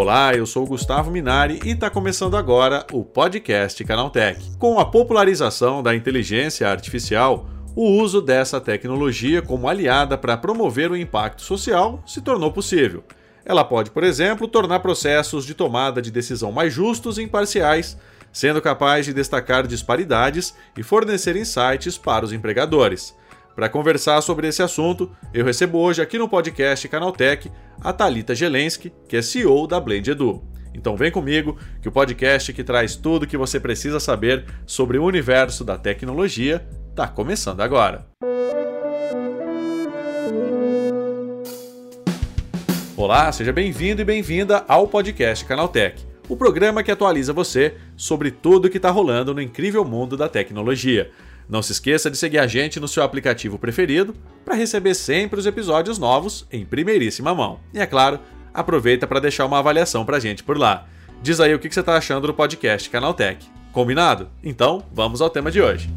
Olá, eu sou o Gustavo Minari e está começando agora o podcast Canaltech. Com a popularização da inteligência artificial, o uso dessa tecnologia como aliada para promover o impacto social se tornou possível. Ela pode, por exemplo, tornar processos de tomada de decisão mais justos e imparciais, sendo capaz de destacar disparidades e fornecer insights para os empregadores. Para conversar sobre esse assunto, eu recebo hoje aqui no podcast Canaltech a Talita Gelensky, que é CEO da Blend Edu. Então vem comigo que o podcast que traz tudo o que você precisa saber sobre o universo da tecnologia está começando agora. Olá, seja bem-vindo e bem-vinda ao podcast Canaltech, o programa que atualiza você sobre tudo o que está rolando no incrível mundo da tecnologia. Não se esqueça de seguir a gente no seu aplicativo preferido para receber sempre os episódios novos em primeiríssima mão. E é claro, aproveita para deixar uma avaliação para a gente por lá. Diz aí o que você está achando do podcast Canaltech. Combinado? Então, vamos ao tema de hoje.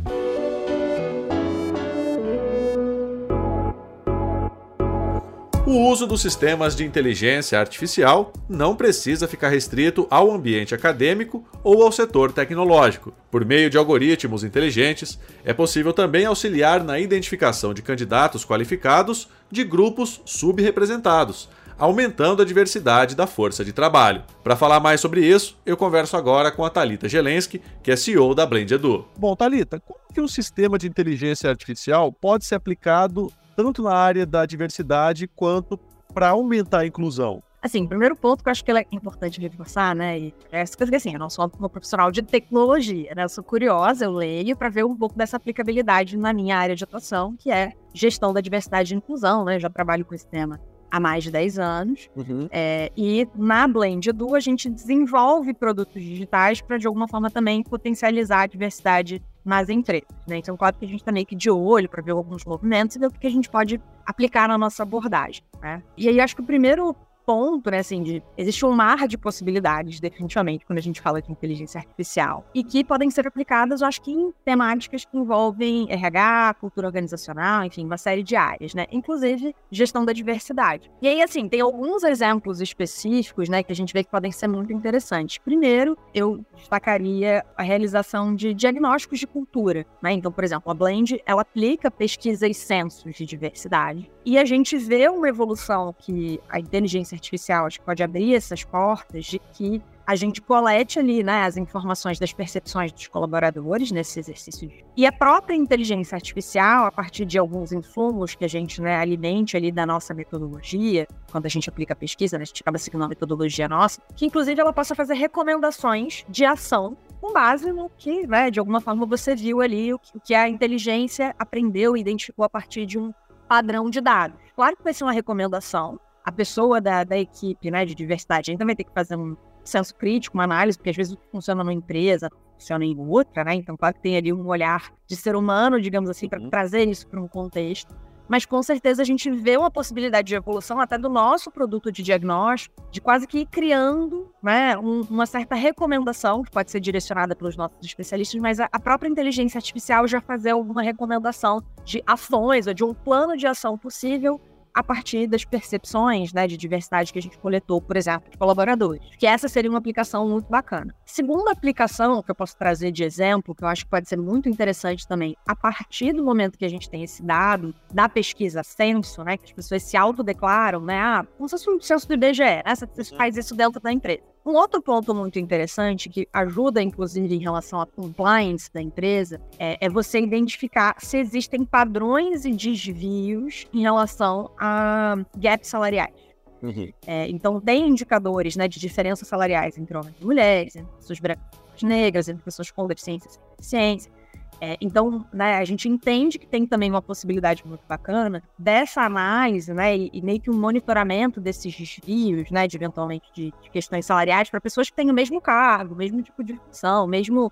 O uso dos sistemas de inteligência artificial não precisa ficar restrito ao ambiente acadêmico ou ao setor tecnológico. Por meio de algoritmos inteligentes, é possível também auxiliar na identificação de candidatos qualificados de grupos subrepresentados, aumentando a diversidade da força de trabalho. Para falar mais sobre isso, eu converso agora com a Talita Gelensky, que é CEO da Blend Edu. Bom, Talita, como que um sistema de inteligência artificial pode ser aplicado tanto na área da diversidade quanto para aumentar a inclusão? Assim, primeiro ponto que eu acho que é importante reforçar, né? E é que assim, eu não sou uma profissional de tecnologia, né? Eu sou curiosa, eu leio para ver um pouco dessa aplicabilidade na minha área de atuação, que é gestão da diversidade e inclusão, né? Eu já trabalho com esse tema há mais de 10 anos. Uhum. É, e na Blend Edu, a gente desenvolve produtos digitais para, de alguma forma, também potencializar a diversidade nas empresas. Né? Então, claro que a gente está meio que de olho para ver alguns movimentos e ver o que a gente pode aplicar na nossa abordagem. Né? E aí, acho que o primeiro ponto, né, assim, de existe um mar de possibilidades, definitivamente, quando a gente fala de inteligência artificial, e que podem ser aplicadas, eu acho que em temáticas que envolvem RH, cultura organizacional, enfim, uma série de áreas, né, inclusive gestão da diversidade. E aí, assim, tem alguns exemplos específicos, né, que a gente vê que podem ser muito interessantes. Primeiro, eu destacaria a realização de diagnósticos de cultura, né, então, por exemplo, a Blend, ela aplica pesquisas e censos de diversidade, e a gente vê uma evolução que a inteligência inteligência artificial pode abrir essas portas de que a gente colete ali né, as informações das percepções dos colaboradores nesse exercício. E a própria inteligência artificial, a partir de alguns insumos que a gente né, alimente ali da nossa metodologia, quando a gente aplica a pesquisa, né, a gente acaba seguindo uma metodologia nossa, que inclusive ela possa fazer recomendações de ação com base no que, né, de alguma forma, você viu ali, o que a inteligência aprendeu e identificou a partir de um padrão de dados. Claro que vai ser uma recomendação, a pessoa da, da equipe né, de diversidade ainda vai ter que fazer um senso crítico, uma análise, porque às vezes funciona numa empresa, funciona em outra, né? Então, claro que tem ali um olhar de ser humano, digamos assim, para uhum. trazer isso para um contexto. Mas com certeza a gente vê uma possibilidade de evolução até do nosso produto de diagnóstico, de quase que ir criando né, um, uma certa recomendação, que pode ser direcionada pelos nossos especialistas, mas a, a própria inteligência artificial já fazer alguma recomendação de ações ou de um plano de ação possível a partir das percepções né, de diversidade que a gente coletou, por exemplo, de colaboradores. Que essa seria uma aplicação muito bacana. Segunda aplicação que eu posso trazer de exemplo, que eu acho que pode ser muito interessante também, a partir do momento que a gente tem esse dado da pesquisa censo, né, que as pessoas se autodeclaram, né, ah, como se fosse um censo do IBGE, né, você faz isso dentro da empresa. Um outro ponto muito interessante que ajuda, inclusive, em relação à compliance da empresa, é, é, você identificar se existem padrões e desvios em relação a gaps salariais. Uhum. É, então, tem indicadores né, de diferenças salariais entre homens e mulheres, entre pessoas brancas e negras, entre pessoas com deficiência e deficiência. É, então, né, a gente entende que tem também uma possibilidade muito bacana dessa análise, né, e, e meio que um monitoramento desses desvios, né, de eventualmente de, de questões salariais para pessoas que têm o mesmo cargo, o mesmo tipo de função, mesmo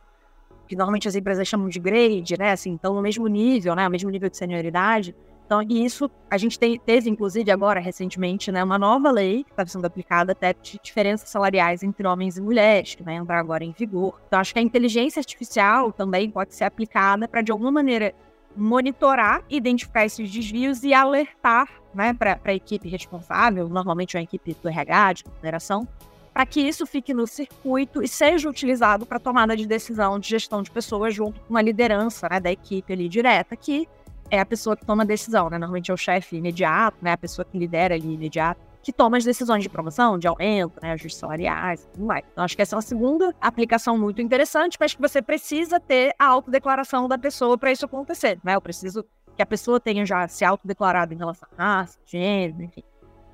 que normalmente as empresas chamam de grade, né, assim, então no mesmo nível, né, o mesmo nível de senioridade, então, e isso a gente tem, teve, inclusive, agora, recentemente, né, uma nova lei que está sendo aplicada até de diferenças salariais entre homens e mulheres, que vai entrar agora em vigor. Então, acho que a inteligência artificial também pode ser aplicada para, de alguma maneira, monitorar, identificar esses desvios e alertar né, para a equipe responsável, normalmente é a equipe do RH, de consideração, para que isso fique no circuito e seja utilizado para tomada de decisão de gestão de pessoas junto com a liderança né, da equipe ali direta, que é a pessoa que toma a decisão, né? Normalmente é o chefe imediato, né? A pessoa que lidera ali imediato, que toma as decisões de promoção, de aumento, né? Ajustes salariais tudo mais. Então, acho que essa é uma segunda aplicação muito interessante, mas que você precisa ter a autodeclaração da pessoa para isso acontecer, né? Eu preciso que a pessoa tenha já se autodeclarado em relação à raça, gênero, enfim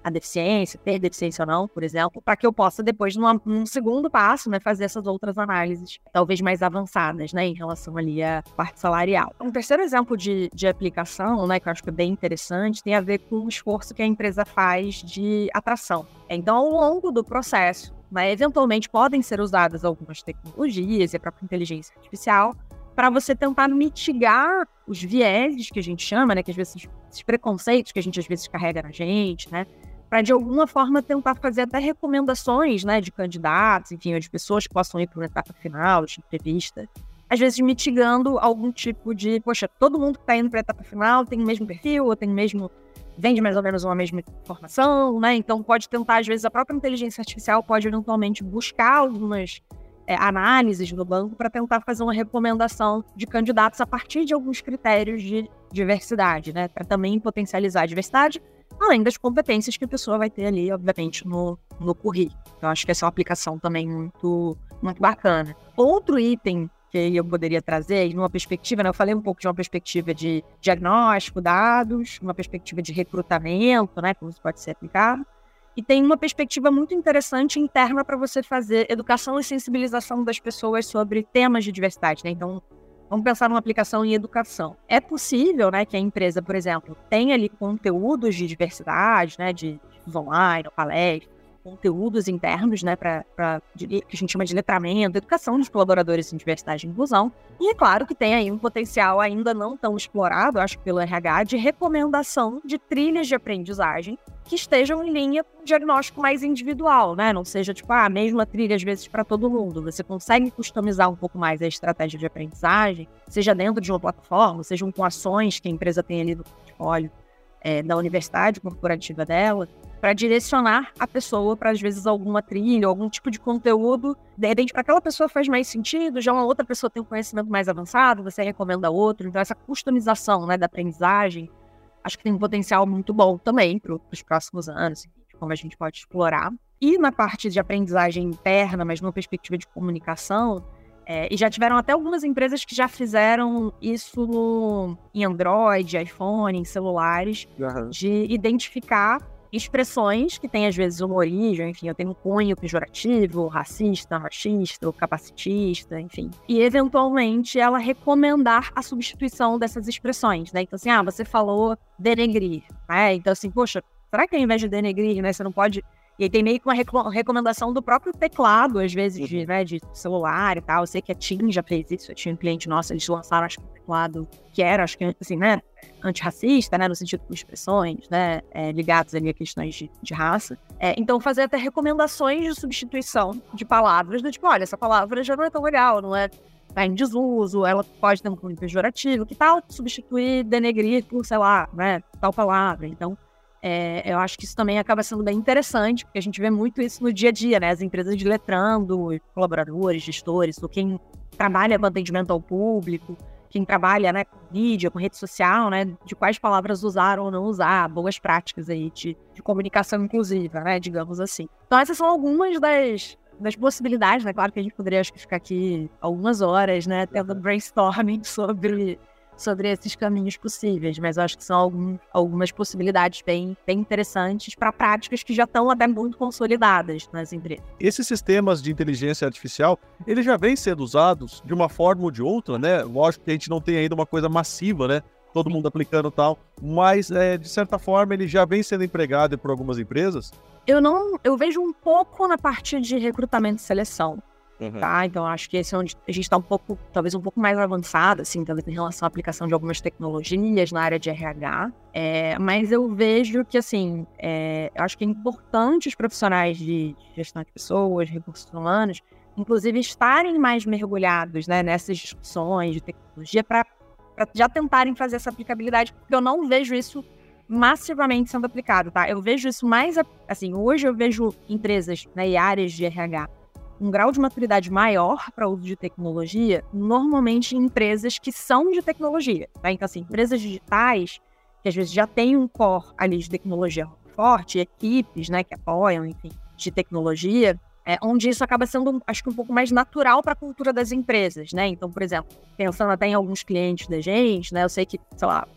a deficiência, ter deficiência ou não, por exemplo, para que eu possa depois, numa, num segundo passo, né, fazer essas outras análises, talvez mais avançadas, né, em relação ali à parte salarial. Um terceiro exemplo de, de aplicação, né, que eu acho que é bem interessante, tem a ver com o esforço que a empresa faz de atração. Então, ao longo do processo, né, eventualmente podem ser usadas algumas tecnologias e a própria inteligência artificial para você tentar mitigar os vieses que a gente chama, né, que às vezes esses preconceitos que a gente às vezes carrega na gente, né, para de alguma forma tentar fazer até recomendações, né, de candidatos, enfim, de pessoas que possam ir para uma etapa final de entrevista. Às vezes mitigando algum tipo de, poxa, todo mundo que está indo para a etapa final tem o mesmo perfil, ou tem o mesmo vende mais ou menos uma mesma informação, né? Então pode tentar, às vezes, a própria inteligência artificial pode eventualmente buscar algumas é, análises no banco para tentar fazer uma recomendação de candidatos a partir de alguns critérios de diversidade, né? Para também potencializar a diversidade além das competências que a pessoa vai ter ali, obviamente, no, no currículo. Então, acho que essa é uma aplicação também muito, muito bacana. Outro item que eu poderia trazer, numa perspectiva, né, eu falei um pouco de uma perspectiva de diagnóstico, dados, uma perspectiva de recrutamento, né, como isso pode ser aplicado, e tem uma perspectiva muito interessante interna para você fazer educação e sensibilização das pessoas sobre temas de diversidade, né? Então, Vamos pensar numa aplicação em educação. É possível, né, que a empresa, por exemplo, tenha ali conteúdos de diversidade, né, de, online, palestras, conteúdos internos, né, para que a gente chama de letramento, educação dos colaboradores em diversidade e inclusão. E é claro que tem aí um potencial ainda não tão explorado, acho que pelo RH, de recomendação de trilhas de aprendizagem que estejam em linha com um diagnóstico mais individual, né? Não seja tipo ah, a mesma trilha às vezes para todo mundo. Você consegue customizar um pouco mais a estratégia de aprendizagem, seja dentro de uma plataforma, sejam com ações que a empresa tem ali no portfólio é, da universidade corporativa dela, para direcionar a pessoa para, às vezes, alguma trilha, algum tipo de conteúdo. De repente, para aquela pessoa faz mais sentido, já uma outra pessoa tem um conhecimento mais avançado, você recomenda outro. Então, essa customização né, da aprendizagem, acho que tem um potencial muito bom também para os próximos anos, como a gente pode explorar. E na parte de aprendizagem interna, mas numa perspectiva de comunicação, é, e já tiveram até algumas empresas que já fizeram isso em Android, iPhone, em celulares, uhum. de identificar expressões que têm às vezes uma origem, enfim, eu tenho um cunho pejorativo, racista, machista, capacitista, enfim. E eventualmente ela recomendar a substituição dessas expressões, né? Então assim, ah, você falou denegrir, né? Então assim, poxa, será que ao invés de denegrir, né, você não pode e aí tem meio que uma recomendação do próprio teclado, às vezes, de, uhum. né, de celular e tal. Eu sei que a TIM já fez isso. Eu tinha um cliente nosso, eles lançaram, acho que um teclado que era, acho que, assim, né, antirracista, né, no sentido de expressões, né, é, ligados ali a questões de, de raça. É, então, fazer até recomendações de substituição de palavras, do tipo, olha, essa palavra já não é tão legal, não é tá em desuso, ela pode ter um cunho pejorativo, que tal substituir denegrir por, sei lá, né, tal palavra. Então, é, eu acho que isso também acaba sendo bem interessante, porque a gente vê muito isso no dia a dia, né? As empresas de letrando, colaboradores, gestores, ou quem trabalha com atendimento ao público, quem trabalha né, com mídia, com rede social, né? De quais palavras usar ou não usar, boas práticas aí de, de comunicação inclusiva, né? Digamos assim. Então, essas são algumas das, das possibilidades, né? Claro que a gente poderia acho que ficar aqui algumas horas, né? Tendo brainstorming sobre sobre esses caminhos possíveis, mas eu acho que são algum, algumas possibilidades bem, bem interessantes para práticas que já estão até muito consolidadas nas empresas. Esses sistemas de inteligência artificial, eles já vêm sendo usados de uma forma ou de outra, né? Lógico que a gente não tem ainda uma coisa massiva, né? Todo mundo aplicando tal, mas é, de certa forma ele já vem sendo empregado por algumas empresas. Eu não, eu vejo um pouco na parte de recrutamento e seleção. Uhum. Tá? Então acho que esse é onde a gente está um pouco, talvez um pouco mais avançado, assim, em relação à aplicação de algumas tecnologias na área de RH. É, mas eu vejo que, assim, é, eu acho que é importante os profissionais de, de gestão de pessoas, recursos humanos, inclusive estarem mais mergulhados né, nessas discussões de tecnologia para já tentarem fazer essa aplicabilidade, porque eu não vejo isso massivamente sendo aplicado, tá? Eu vejo isso mais, assim, hoje eu vejo empresas né, e áreas de RH um grau de maturidade maior para uso de tecnologia, normalmente em empresas que são de tecnologia, tá? Então, assim, empresas digitais, que às vezes já têm um core ali de tecnologia forte, equipes, né, que apoiam, enfim, de tecnologia, é, onde isso acaba sendo, acho que um pouco mais natural para a cultura das empresas, né? Então, por exemplo, pensando até em alguns clientes da gente, né? Eu sei que, sei lá,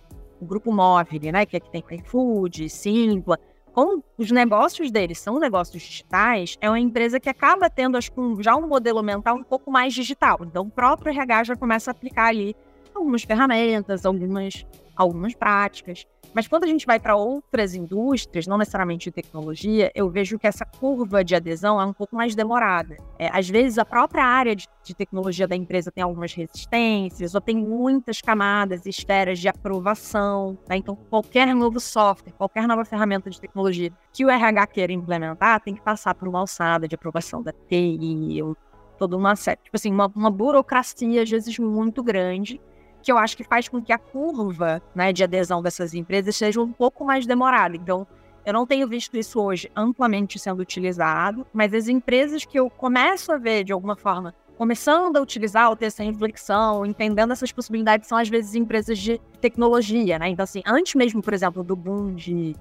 o grupo móvel, né? Que aqui tem iFood, Simpla, como os negócios deles são negócios digitais, é uma empresa que acaba tendo acho, já um modelo mental um pouco mais digital. Então, o próprio RH já começa a aplicar ali algumas ferramentas, algumas, algumas práticas. Mas quando a gente vai para outras indústrias, não necessariamente de tecnologia, eu vejo que essa curva de adesão é um pouco mais demorada. É, às vezes, a própria área de, de, tecnologia da empresa tem algumas resistências, ou tem muitas camadas e esferas de aprovação. Né? Então, qualquer novo software, qualquer nova ferramenta de tecnologia que o RH queira implementar, tem que passar por uma alçada de aprovação da TI, ou toda uma série. Tipo assim, uma, uma burocracia, às vezes, muito grande que eu acho que faz com que a curva né, de adesão dessas empresas seja um pouco mais demorada. Então, eu não tenho visto isso hoje amplamente sendo utilizado, mas as empresas que eu começo a ver de alguma forma começando a utilizar ou ter essa reflexão, entendendo essas possibilidades, são às vezes empresas de tecnologia, né? Então, assim, antes mesmo, por exemplo, do boom de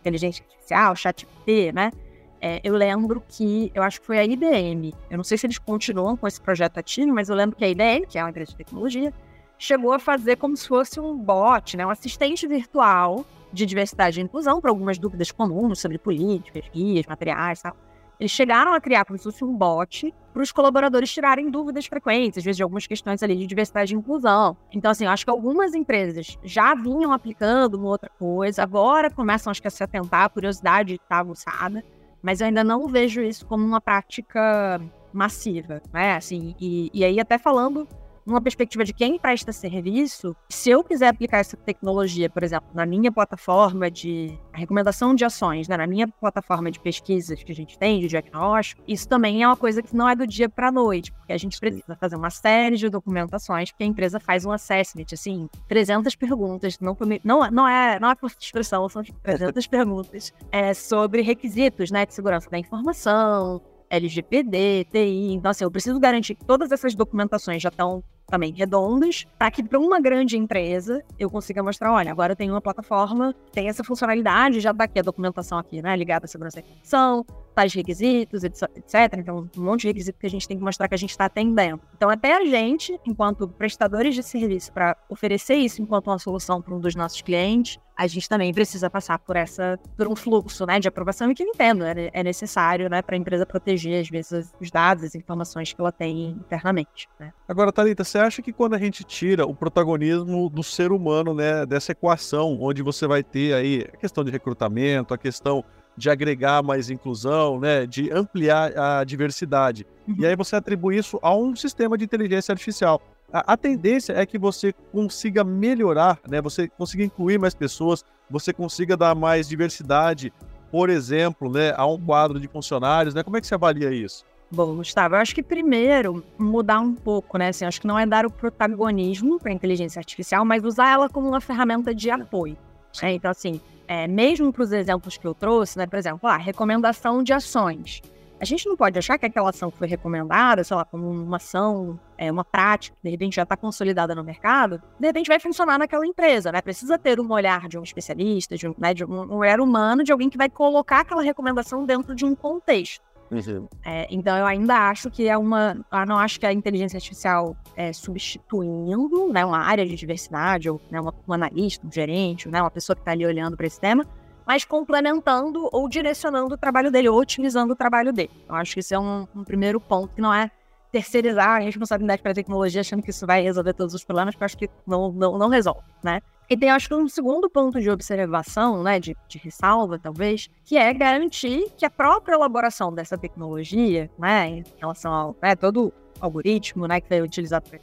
inteligência artificial, chat P, né? É, eu lembro que, eu acho que foi a IBM, eu não sei se eles continuam com esse projeto ativo, mas eu lembro que a IBM, que é uma empresa de tecnologia, chegou a fazer como se fosse um bot, né, um assistente virtual de diversidade e inclusão para algumas dúvidas comuns sobre políticas, guias, materiais tal. Eles chegaram a criar como se fosse um bot para os colaboradores tirarem dúvidas frequentes, às vezes de algumas questões ali de diversidade e inclusão. Então, assim, eu acho que algumas empresas já vinham aplicando uma outra coisa, agora começam, acho que, a se atentar, a curiosidade está aguçada, mas eu ainda não vejo isso como uma prática massiva, né? Assim, e, e aí até falando numa perspectiva de quem presta serviço, se eu quiser aplicar essa tecnologia, por exemplo, na minha plataforma de recomendação de ações, né, na minha plataforma de pesquisas que a gente tem, de diagnóstico, isso também é uma coisa que não é do dia para a noite, porque a gente precisa fazer uma série de documentações, porque a empresa faz um assessment, assim, 300 perguntas, não, não, não é não é por expressão, são 300 perguntas é, sobre requisitos né, de segurança da informação, LGPD, TI. Então, assim, eu preciso garantir que todas essas documentações já estão também redondas, para que para uma grande empresa eu consiga mostrar, olha, agora eu tenho uma plataforma, tem essa funcionalidade, já está aqui a documentação aqui, né, ligada à segurança da informação, tais requisitos, etc. Então, um monte de requisito que a gente tem que mostrar que a gente está atendendo. Então, até a gente, enquanto prestadores de serviço, para oferecer isso enquanto uma solução para um dos nossos clientes, a gente também precisa passar por essa, por um fluxo, né, de aprovação e que eu entendo, é, é necessário, né, para a empresa proteger, às vezes, os dados, as informações que ela tem internamente, né. Agora, Thalita, você acha que quando a gente tira o protagonismo do ser humano, né, dessa equação, onde você vai ter aí a questão de recrutamento, a questão de agregar mais inclusão, né, de ampliar a diversidade. Uhum. E aí você atribui isso a um sistema de inteligência artificial. A, a, tendência é que você consiga melhorar, né, você consiga incluir mais pessoas, você consiga dar mais diversidade, por exemplo, né, a um quadro de funcionários, né? Como é que você avalia isso? Bom, Gustavo, eu acho que primeiro mudar um pouco, né? Assim, acho que não é dar o protagonismo para a inteligência artificial, mas usar ela como uma ferramenta de apoio. Né? Então, assim, é, mesmo para os exemplos que eu trouxe, né, por exemplo, a recomendação de ações. A gente não pode achar que aquela ação que foi recomendada, sei lá, como uma ação, é, uma prática, de repente já está consolidada no mercado, de repente vai funcionar naquela empresa, né? Precisa ter um olhar de um especialista, de um, né, de um olhar humano, de alguém que vai colocar aquela recomendação dentro de um contexto. Uhum. É, então eu ainda acho que é uma. Eu não acho que a inteligência artificial é substituindo né, uma área de diversidade, ou né, uma, um analista, um gerente, né, uma pessoa que está ali olhando para esse tema, mas complementando ou direcionando o trabalho dele, ou otimizando o trabalho dele. Eu acho que isso é um, um primeiro ponto que não é terceirizar a responsabilidade para a tecnologia, achando que isso vai resolver todos os problemas, porque eu acho que não, não, não resolve, né? E tem, acho que, um segundo ponto de observação, né, de, de, ressalva, talvez, que é garantir que a própria elaboração dessa tecnologia, né, em relação ao né, todo algoritmo, né, que foi utilizado para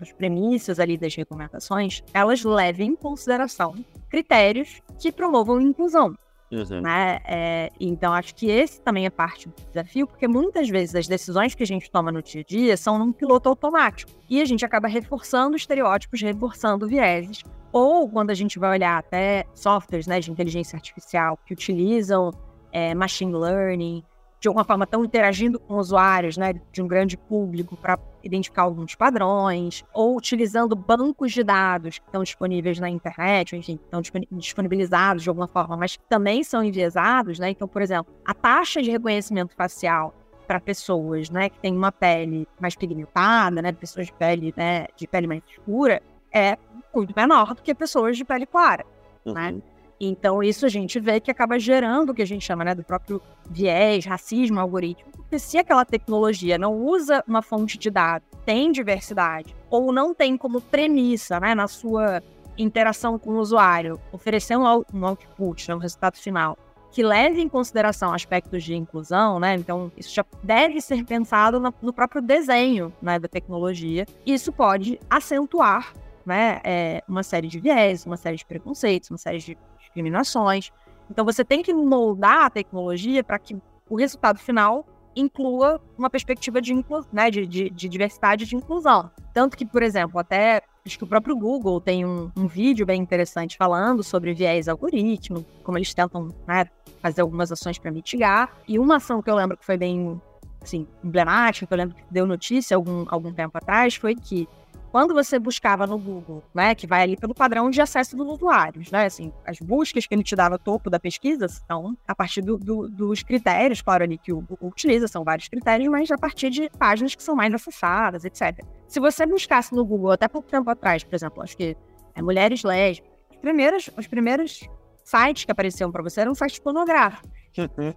as premissas ali das recomendações, elas levem em consideração critérios que promovam inclusão. Uhum. Né? É, então, acho que esse também é parte do desafio, porque muitas vezes as decisões que a gente toma no dia a dia são num piloto automático. E a gente acaba reforçando estereótipos, reforçando vieses, Ou quando a gente vai olhar até softwares né, de inteligência artificial que utilizam é, machine learning, de alguma forma estão interagindo com usuários né, de um grande público para identificar alguns padrões, ou utilizando bancos de dados que estão disponíveis na internet, ou, enfim, estão disponibilizados de alguma forma, mas também são enviesados. Né? Então, por exemplo, a taxa de reconhecimento facial para pessoas né, que têm uma pele mais pigmentada, né, pessoas de pele, né, de pele mais escura, é muito menor do que pessoas de pele clara. Né? Uhum. Né? Então, isso a gente vê que acaba gerando o que a gente chama né, do próprio viés, racismo algoritmo. Porque se aquela tecnologia não usa uma fonte de dados, tem diversidade, ou não tem como premissa né, na sua interação com o usuário, oferecer um, output, né, um resultado final, que leve em consideração aspectos de inclusão, né? Então, isso já deve ser pensado no, no próprio desenho né, da tecnologia. Isso pode acentuar né, é, uma série de viés, uma série de preconceitos, uma série de discriminações. Então, você tem que moldar a tecnologia para que o resultado final inclua uma perspectiva de, né, de, de, de diversidade e de inclusão. Tanto que, por exemplo, até acho que o próprio Google tem um, um, vídeo bem interessante falando sobre viés algoritmo, como eles tentam né, fazer algumas ações para mitigar. E uma ação que eu lembro que foi bem assim, emblemática, que eu lembro que deu notícia algum, algum tempo atrás, foi que quando você buscava no Google, né, que vai ali pelo padrão de acesso dos usuários, né, assim, as buscas que ele te no topo da pesquisa são a partir do, do, dos critérios, claro, ali que o Google utiliza, são vários critérios, mas a partir de páginas que são mais acessadas, etc. Se você buscasse no Google até pouco tempo atrás, por exemplo, acho que é mulheres lésbicas, os primeiros, os primeiros sites que apareciam para você eram sites pornográficos. Uhum.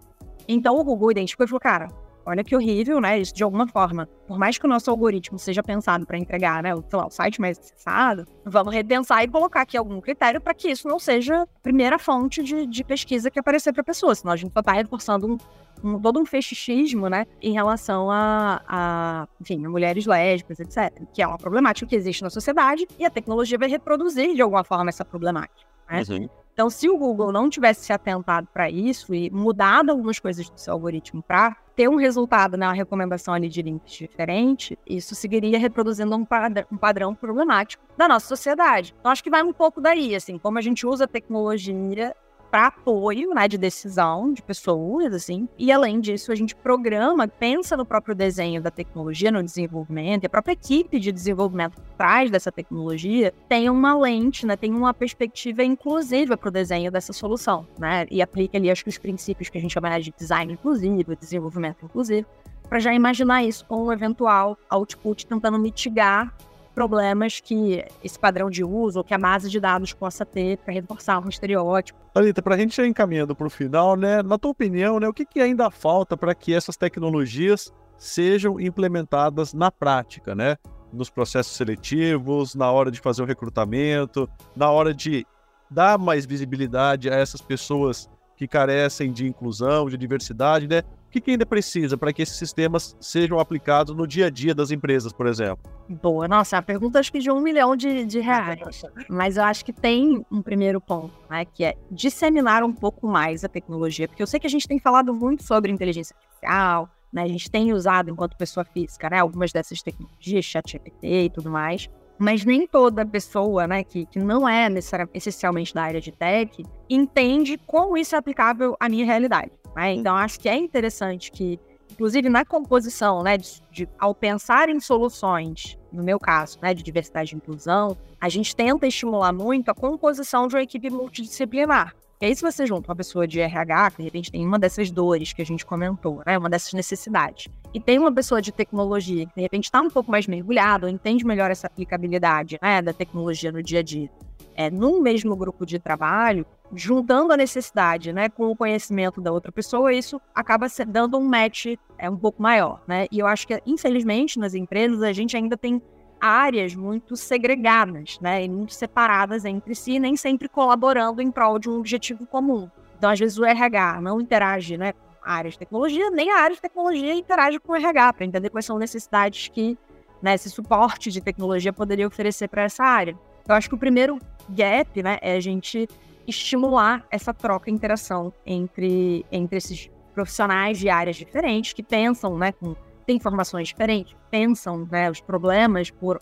Então o Google identificou e falou, cara, Olha que horrível, né? Isso de alguma forma. Por mais que o nosso algoritmo seja pensado para entregar, né, o, lá, o site mais acessado, vamos repensar e colocar aqui algum critério para que isso não seja a primeira fonte de, de pesquisa que aparecer para a pessoa, senão a gente só está reforçando um, um, todo um fetichismo, né, em relação a, a, enfim, a mulheres lésbicas, etc., que é uma problemática que existe na sociedade e a tecnologia vai reproduzir de alguma forma essa problemática. Né? Uhum. Então, se o Google não tivesse se atentado para isso e mudado algumas coisas do seu algoritmo para ter um resultado na recomendação ali de links diferente, isso seguiria reproduzindo um, padrão, um padrão problemático da nossa sociedade. Então, acho que vai um pouco daí, assim, como a gente usa a tecnologia para apoio, né, de decisão de pessoas, assim. E além disso, a gente programa, pensa no próprio desenho da tecnologia, no desenvolvimento, e a própria equipe de desenvolvimento por trás dessa tecnologia tem uma lente, né, tem uma perspectiva inclusiva para o desenho dessa solução, né, e aplica ali, acho que os princípios que a gente chama de design inclusivo, desenvolvimento inclusivo, para já imaginar isso com um eventual output tentando mitigar problemas que esse padrão de uso ou que a base de dados possa ter para reforçar um estereótipo. Anitta, para a gente ir encaminhando para o final, né, na tua opinião, né, o que, que ainda falta para que essas tecnologias sejam implementadas na prática, né? Nos processos seletivos, na hora de fazer o recrutamento, na hora de dar mais visibilidade a essas pessoas que carecem de inclusão, de diversidade, né? O que, que ainda precisa para que esses sistemas sejam aplicados no dia a dia das empresas, por exemplo? Boa, nossa, a pergunta acho que de um milhão de, de reais. Mas eu acho que tem um primeiro ponto, né? Que é disseminar um pouco mais a tecnologia. Porque eu sei que a gente tem falado muito sobre inteligência artificial, né? A gente tem usado enquanto pessoa física, né? Algumas dessas tecnologias, chat GPT e tudo mais mas nem toda pessoa, né, que, que não é essencialmente da área de tech, entende como isso é aplicável à minha realidade. Né? Então, acho que é interessante que, inclusive na composição, né, de, de, ao pensar em soluções, no meu caso, né, de diversidade e inclusão, a gente tenta estimular muito a composição de uma equipe multidisciplinar. E aí, se você junta uma pessoa de RH, que de repente tem uma dessas dores que a gente comentou, né, uma dessas necessidades, e tem uma pessoa de tecnologia que de repente está um pouco mais mergulhado, ou entende melhor essa aplicabilidade né, da tecnologia no dia a dia, é, num mesmo grupo de trabalho, juntando a necessidade, né, com o conhecimento da outra pessoa, isso acaba dando um match é, um pouco maior, né? E eu acho que, infelizmente, nas empresas, a gente ainda tem áreas muito segregadas, né, e muito separadas entre si, nem sempre colaborando em prol de um objetivo comum. Então, às vezes, o RH não interage, né, com a área de tecnologia, nem a área de tecnologia interage com o RH, para entender quais são necessidades que né, esse suporte de tecnologia poderia oferecer para essa área. Eu acho que o primeiro gap, né, é a gente estimular essa troca e interação entre, entre esses profissionais de áreas diferentes que pensam, né, com têm informações diferentes, pensam, né, os problemas por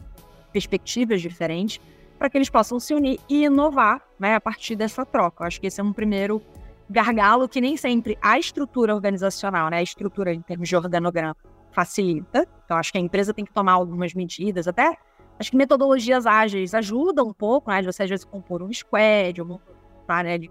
perspectivas diferentes, para que eles possam se unir e inovar né, a partir dessa troca. Eu acho que esse é um primeiro gargalo que nem sempre a estrutura organizacional, né, a estrutura em termos de organograma, facilita. Então, acho que a empresa tem que tomar algumas medidas, até acho que metodologias ágeis ajudam um pouco, né, de você às vezes compor um squad, uma área de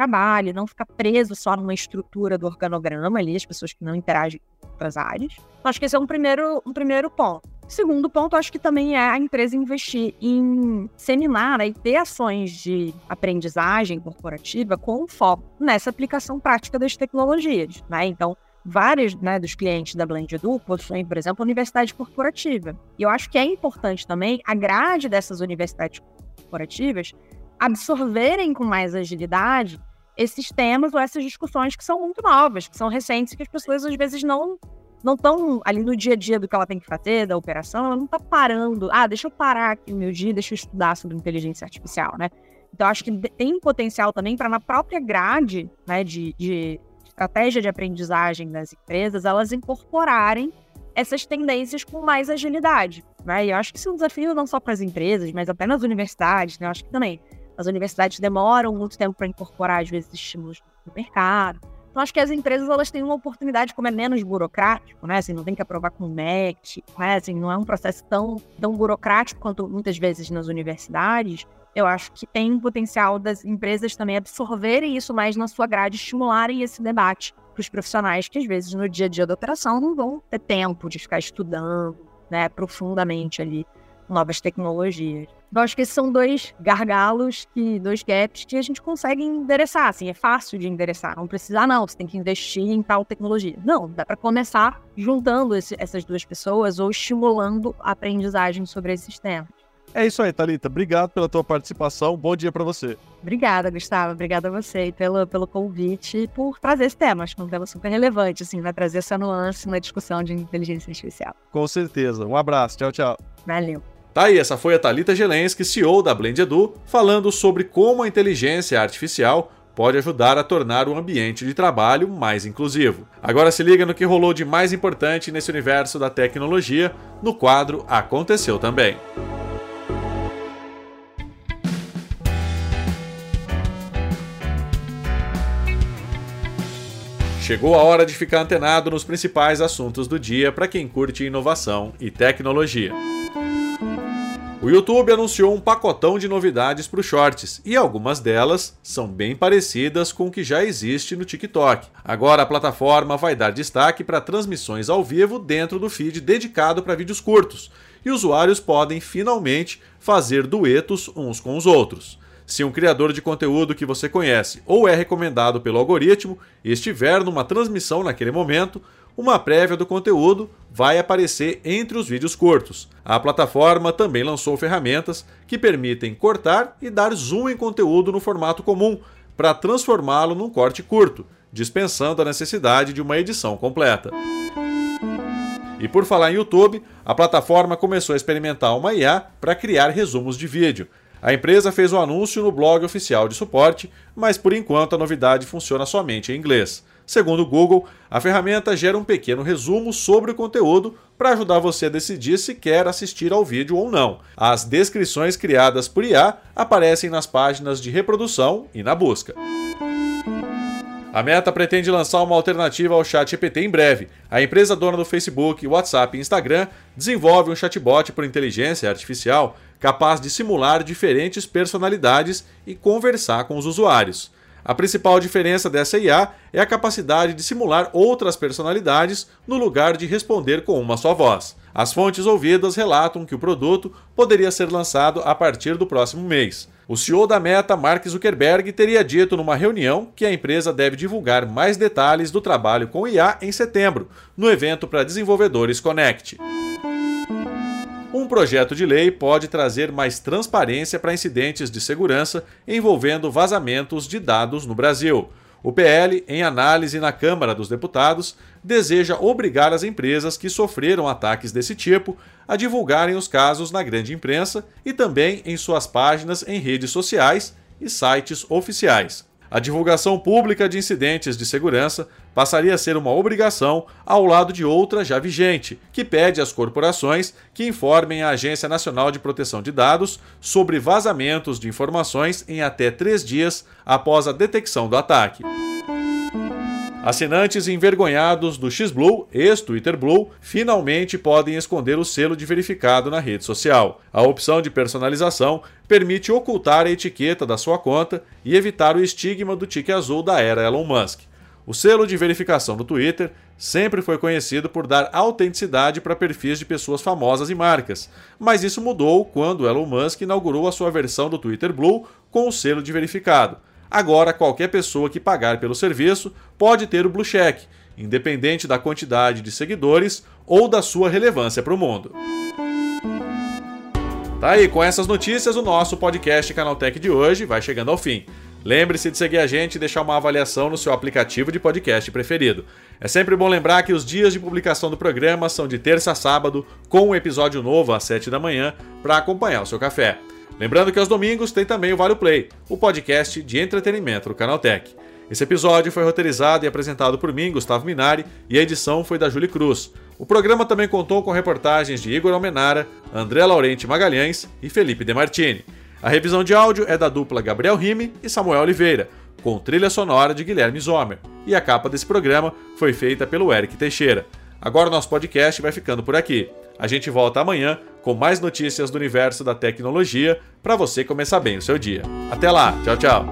trabalho, não ficar preso só numa estrutura do organograma ali, as pessoas que não interagem com outras áreas. Então, acho que esse é um primeiro, um primeiro ponto. Segundo ponto, acho que também é a empresa investir em seminar né, e ter ações de aprendizagem corporativa com foco nessa aplicação prática das tecnologias. Né? Então, vários né, dos clientes da Blend Edu possuem, por exemplo, universidade corporativa. E eu acho que é importante também a grade dessas universidades corporativas absorverem com mais agilidade esses temas ou essas discussões que são muito novas, que são recentes, que as pessoas às vezes não não estão ali no dia a dia do que ela tem que fazer, da operação, ela não está parando. Ah, deixa eu parar aqui o meu dia, deixa eu estudar sobre inteligência artificial, né? Então, acho que tem potencial também para, na própria grade né, de, de estratégia de aprendizagem das empresas, elas incorporarem essas tendências com mais agilidade. Né? E eu acho que isso é um desafio não só para as empresas, mas até nas universidades. Né? Eu acho que também as universidades demoram muito tempo para incorporar, às vezes, estímulos no mercado. Então, acho que as empresas elas têm uma oportunidade, como é menos burocrático, né? Assim, não tem que aprovar com o MEC, né? Assim, não é um processo tão, tão burocrático quanto muitas vezes nas universidades. Eu acho que tem um potencial das empresas também absorverem isso mais na sua grade, estimularem esse debate para os profissionais que, às vezes, no dia a dia da operação, não vão ter tempo de ficar estudando né, profundamente ali novas tecnologias. Então, acho que esses são dois gargalos, que, dois gaps que a gente consegue endereçar. Assim, é fácil de endereçar. Não precisa, não, você tem que investir em tal tecnologia. Não, dá para começar juntando esse, essas duas pessoas ou estimulando a aprendizagem sobre esses temas. É isso aí, Thalita. Obrigado pela tua participação. Bom dia para você. Obrigada, Gustavo. Obrigada a você pelo, pelo convite e por trazer esse tema. Acho que é um tema super relevante, assim, vai trazer essa nuance na discussão de inteligência artificial. Com certeza. Um abraço. Tchau, tchau. Valeu. Tá aí, essa foi a Talita Gelensky, CEO da Blend Edu, falando sobre como a inteligência artificial pode ajudar a tornar o ambiente de trabalho mais inclusivo. Agora se liga no que rolou de mais importante nesse universo da tecnologia no quadro Aconteceu também. Chegou a hora de ficar antenado nos principais assuntos do dia para quem curte inovação e tecnologia. O YouTube anunciou um pacotão de novidades para os shorts e algumas delas são bem parecidas com o que já existe no TikTok. Agora a plataforma vai dar destaque para transmissões ao vivo dentro do feed dedicado para vídeos curtos e usuários podem finalmente fazer duetos uns com os outros. Se um criador de conteúdo que você conhece ou é recomendado pelo algoritmo estiver numa transmissão naquele momento, uma prévia do conteúdo vai aparecer entre os vídeos curtos. A plataforma também lançou ferramentas que permitem cortar e dar zoom em conteúdo no formato comum para transformá-lo num corte curto, dispensando a necessidade de uma edição completa. E por falar em YouTube, a plataforma começou a experimentar uma IA para criar resumos de vídeo. A empresa fez o um anúncio no blog oficial de suporte, mas por enquanto a novidade funciona somente em inglês. Segundo o Google, a ferramenta gera um pequeno resumo sobre o conteúdo para ajudar você a decidir se quer assistir ao vídeo ou não. As descrições criadas por IA aparecem nas páginas de reprodução e na busca. A Meta pretende lançar uma alternativa ao ChatGPT em breve. A empresa dona do Facebook, WhatsApp e Instagram desenvolve um chatbot por inteligência artificial capaz de simular diferentes personalidades e conversar com os usuários. A principal diferença dessa IA é a capacidade de simular outras personalidades no lugar de responder com uma só voz. As fontes ouvidas relatam que o produto poderia ser lançado a partir do próximo mês. O CEO da Meta, Mark Zuckerberg, teria dito numa reunião que a empresa deve divulgar mais detalhes do trabalho com IA em setembro, no evento para desenvolvedores Connect. Projeto de lei pode trazer mais transparência para incidentes de segurança envolvendo vazamentos de dados no Brasil. O PL, em análise na Câmara dos Deputados, deseja obrigar as empresas que sofreram ataques desse tipo a divulgarem os casos na grande imprensa e também em suas páginas em redes sociais e sites oficiais. a divulgação pública de incidentes de segurança passaria a ser uma obrigação ao lado de outra já vigente, que pede às corporações que informem a Agência Nacional de Proteção de Dados sobre vazamentos de informações em até três dias após a detecção do ataque. Assinantes envergonhados do XBlue, ex-Twitter Blue, finalmente podem esconder o selo de verificado na rede social. A opção de personalização permite ocultar a etiqueta da sua conta e evitar o estigma do tique azul da era Elon Musk. O selo de verificação do Twitter sempre foi conhecido por dar autenticidade para perfis de pessoas famosas e marcas, mas isso mudou quando Elon Musk inaugurou a sua versão do Twitter Blue com o selo de verificado. Agora, qualquer pessoa que pagar pelo serviço pode ter o Blue Check, independente da quantidade de seguidores ou da sua relevância para o mundo. Tá aí, com essas notícias, o nosso podcast Canaltech de hoje vai chegando ao fim. Lembre-se de seguir a gente e deixar uma avaliação no seu aplicativo de podcast preferido. É sempre bom lembrar que os dias de publicação do programa são de terça a sábado, com um episódio novo às 7 da manhã, para acompanhar o seu café. Lembrando que aos domingos tem também o Vale Play, o podcast de entretenimento do Canaltech. Esse episódio foi roteirizado e apresentado por mim, Gustavo Minari, e a edição foi da Julie Cruz. O programa também contou com reportagens de Igor Almenara, André Laurente Magalhães e Felipe Demartini. A revisão de áudio é da dupla Gabriel Rime e Samuel Oliveira, com trilha sonora de Guilherme Zomer. E a capa desse programa foi feita pelo Eric Teixeira. Agora o nosso podcast vai ficando por aqui. A gente volta amanhã com mais notícias do universo da tecnologia para você começar bem o seu dia. Até lá, tchau, tchau.